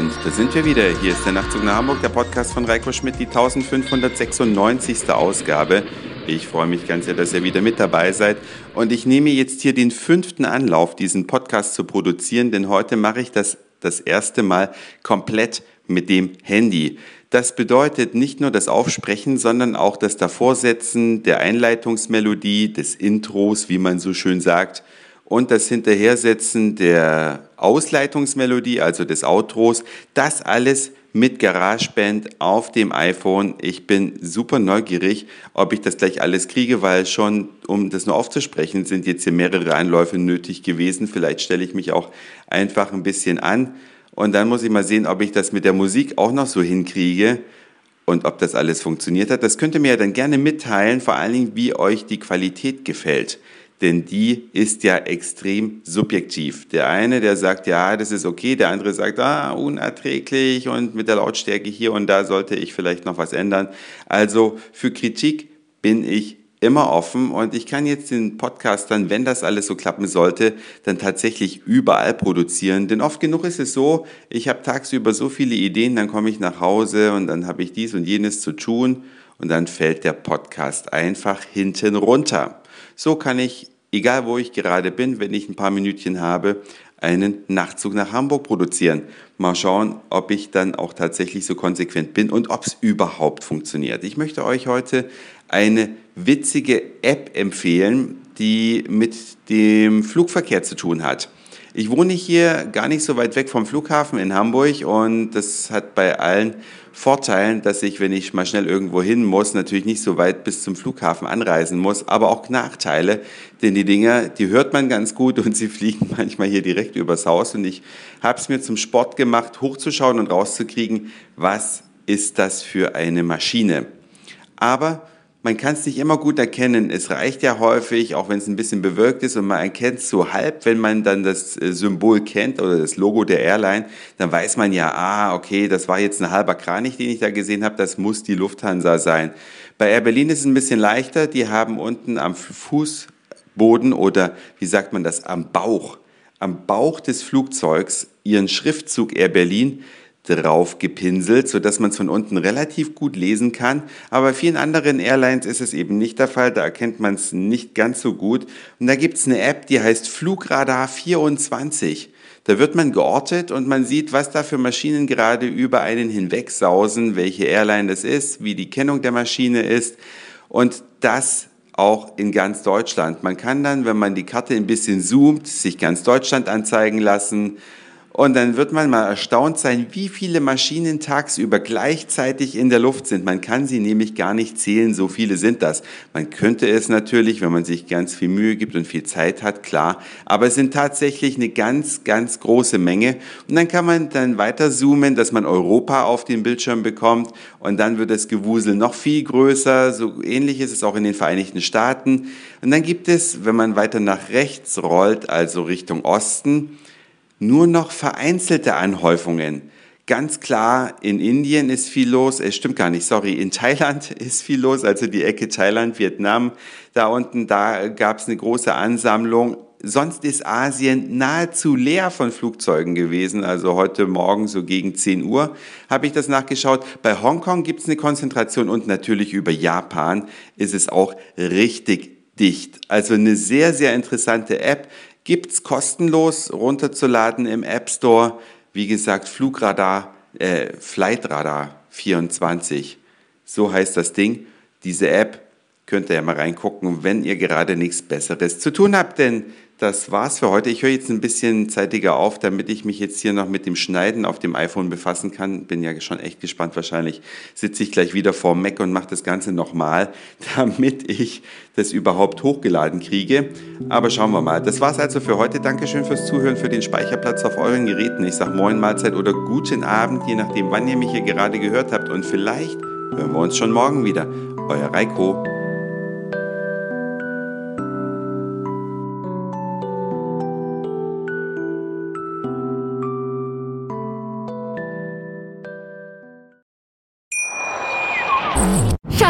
Und da sind wir wieder. Hier ist der Nachtzug nach Hamburg, der Podcast von Reiko Schmidt, die 1596. Ausgabe. Ich freue mich ganz sehr, dass ihr wieder mit dabei seid. Und ich nehme jetzt hier den fünften Anlauf, diesen Podcast zu produzieren, denn heute mache ich das das erste Mal komplett mit dem Handy. Das bedeutet nicht nur das Aufsprechen, sondern auch das Davorsetzen der Einleitungsmelodie, des Intros, wie man so schön sagt, und das Hinterhersetzen der Ausleitungsmelodie, also des Outros, das alles mit GarageBand auf dem iPhone. Ich bin super neugierig, ob ich das gleich alles kriege, weil schon, um das nur aufzusprechen, sind jetzt hier mehrere Anläufe nötig gewesen. Vielleicht stelle ich mich auch einfach ein bisschen an und dann muss ich mal sehen, ob ich das mit der Musik auch noch so hinkriege und ob das alles funktioniert hat. Das könnt ihr mir ja dann gerne mitteilen, vor allen Dingen, wie euch die Qualität gefällt denn die ist ja extrem subjektiv. Der eine, der sagt, ja, das ist okay, der andere sagt, ah, unerträglich und mit der Lautstärke hier und da sollte ich vielleicht noch was ändern. Also für Kritik bin ich immer offen und ich kann jetzt den Podcast dann, wenn das alles so klappen sollte, dann tatsächlich überall produzieren. Denn oft genug ist es so, ich habe tagsüber so viele Ideen, dann komme ich nach Hause und dann habe ich dies und jenes zu tun und dann fällt der Podcast einfach hinten runter. So kann ich, egal wo ich gerade bin, wenn ich ein paar Minütchen habe, einen Nachtzug nach Hamburg produzieren. Mal schauen, ob ich dann auch tatsächlich so konsequent bin und ob es überhaupt funktioniert. Ich möchte euch heute eine witzige App empfehlen, die mit dem Flugverkehr zu tun hat. Ich wohne hier gar nicht so weit weg vom Flughafen in Hamburg und das hat bei allen Vorteilen, dass ich, wenn ich mal schnell irgendwo hin muss, natürlich nicht so weit bis zum Flughafen anreisen muss, aber auch Nachteile, denn die Dinger, die hört man ganz gut und sie fliegen manchmal hier direkt übers Haus und ich habe es mir zum Sport gemacht, hochzuschauen und rauszukriegen, was ist das für eine Maschine. Aber man kann es nicht immer gut erkennen. Es reicht ja häufig, auch wenn es ein bisschen bewölkt ist und man erkennt es so halb, wenn man dann das äh, Symbol kennt oder das Logo der Airline, dann weiß man ja, ah, okay, das war jetzt ein halber Kranich, den ich da gesehen habe, das muss die Lufthansa sein. Bei Air Berlin ist es ein bisschen leichter, die haben unten am Fußboden oder wie sagt man das, am Bauch, am Bauch des Flugzeugs ihren Schriftzug Air Berlin drauf gepinselt, sodass man es von unten relativ gut lesen kann. Aber bei vielen anderen Airlines ist es eben nicht der Fall, da erkennt man es nicht ganz so gut. Und da gibt es eine App, die heißt Flugradar 24. Da wird man geortet und man sieht, was da für Maschinen gerade über einen hinweg sausen, welche Airline das ist, wie die Kennung der Maschine ist. Und das auch in ganz Deutschland. Man kann dann, wenn man die Karte ein bisschen zoomt, sich ganz Deutschland anzeigen lassen. Und dann wird man mal erstaunt sein, wie viele Maschinen tagsüber gleichzeitig in der Luft sind. Man kann sie nämlich gar nicht zählen, so viele sind das. Man könnte es natürlich, wenn man sich ganz viel Mühe gibt und viel Zeit hat, klar. Aber es sind tatsächlich eine ganz, ganz große Menge. Und dann kann man dann weiter zoomen, dass man Europa auf den Bildschirm bekommt. Und dann wird das Gewusel noch viel größer. So ähnlich ist es auch in den Vereinigten Staaten. Und dann gibt es, wenn man weiter nach rechts rollt, also Richtung Osten, nur noch vereinzelte Anhäufungen. Ganz klar, in Indien ist viel los, es stimmt gar nicht, sorry, in Thailand ist viel los, also die Ecke Thailand, Vietnam, da unten, da gab es eine große Ansammlung. Sonst ist Asien nahezu leer von Flugzeugen gewesen. Also heute Morgen so gegen 10 Uhr habe ich das nachgeschaut. Bei Hongkong gibt es eine Konzentration und natürlich über Japan ist es auch richtig dicht. Also eine sehr, sehr interessante App gibt es kostenlos runterzuladen im App Store. Wie gesagt, Flugradar, äh, Flightradar 24. So heißt das Ding. Diese App könnt ihr ja mal reingucken, wenn ihr gerade nichts Besseres zu tun habt, denn das war's für heute. Ich höre jetzt ein bisschen zeitiger auf, damit ich mich jetzt hier noch mit dem Schneiden auf dem iPhone befassen kann. Bin ja schon echt gespannt. Wahrscheinlich sitze ich gleich wieder vor Mac und mache das Ganze nochmal, damit ich das überhaupt hochgeladen kriege. Aber schauen wir mal. Das war's also für heute. Dankeschön fürs Zuhören, für den Speicherplatz auf euren Geräten. Ich sage Moin, Mahlzeit oder guten Abend, je nachdem, wann ihr mich hier gerade gehört habt. Und vielleicht hören wir uns schon morgen wieder. Euer Reiko.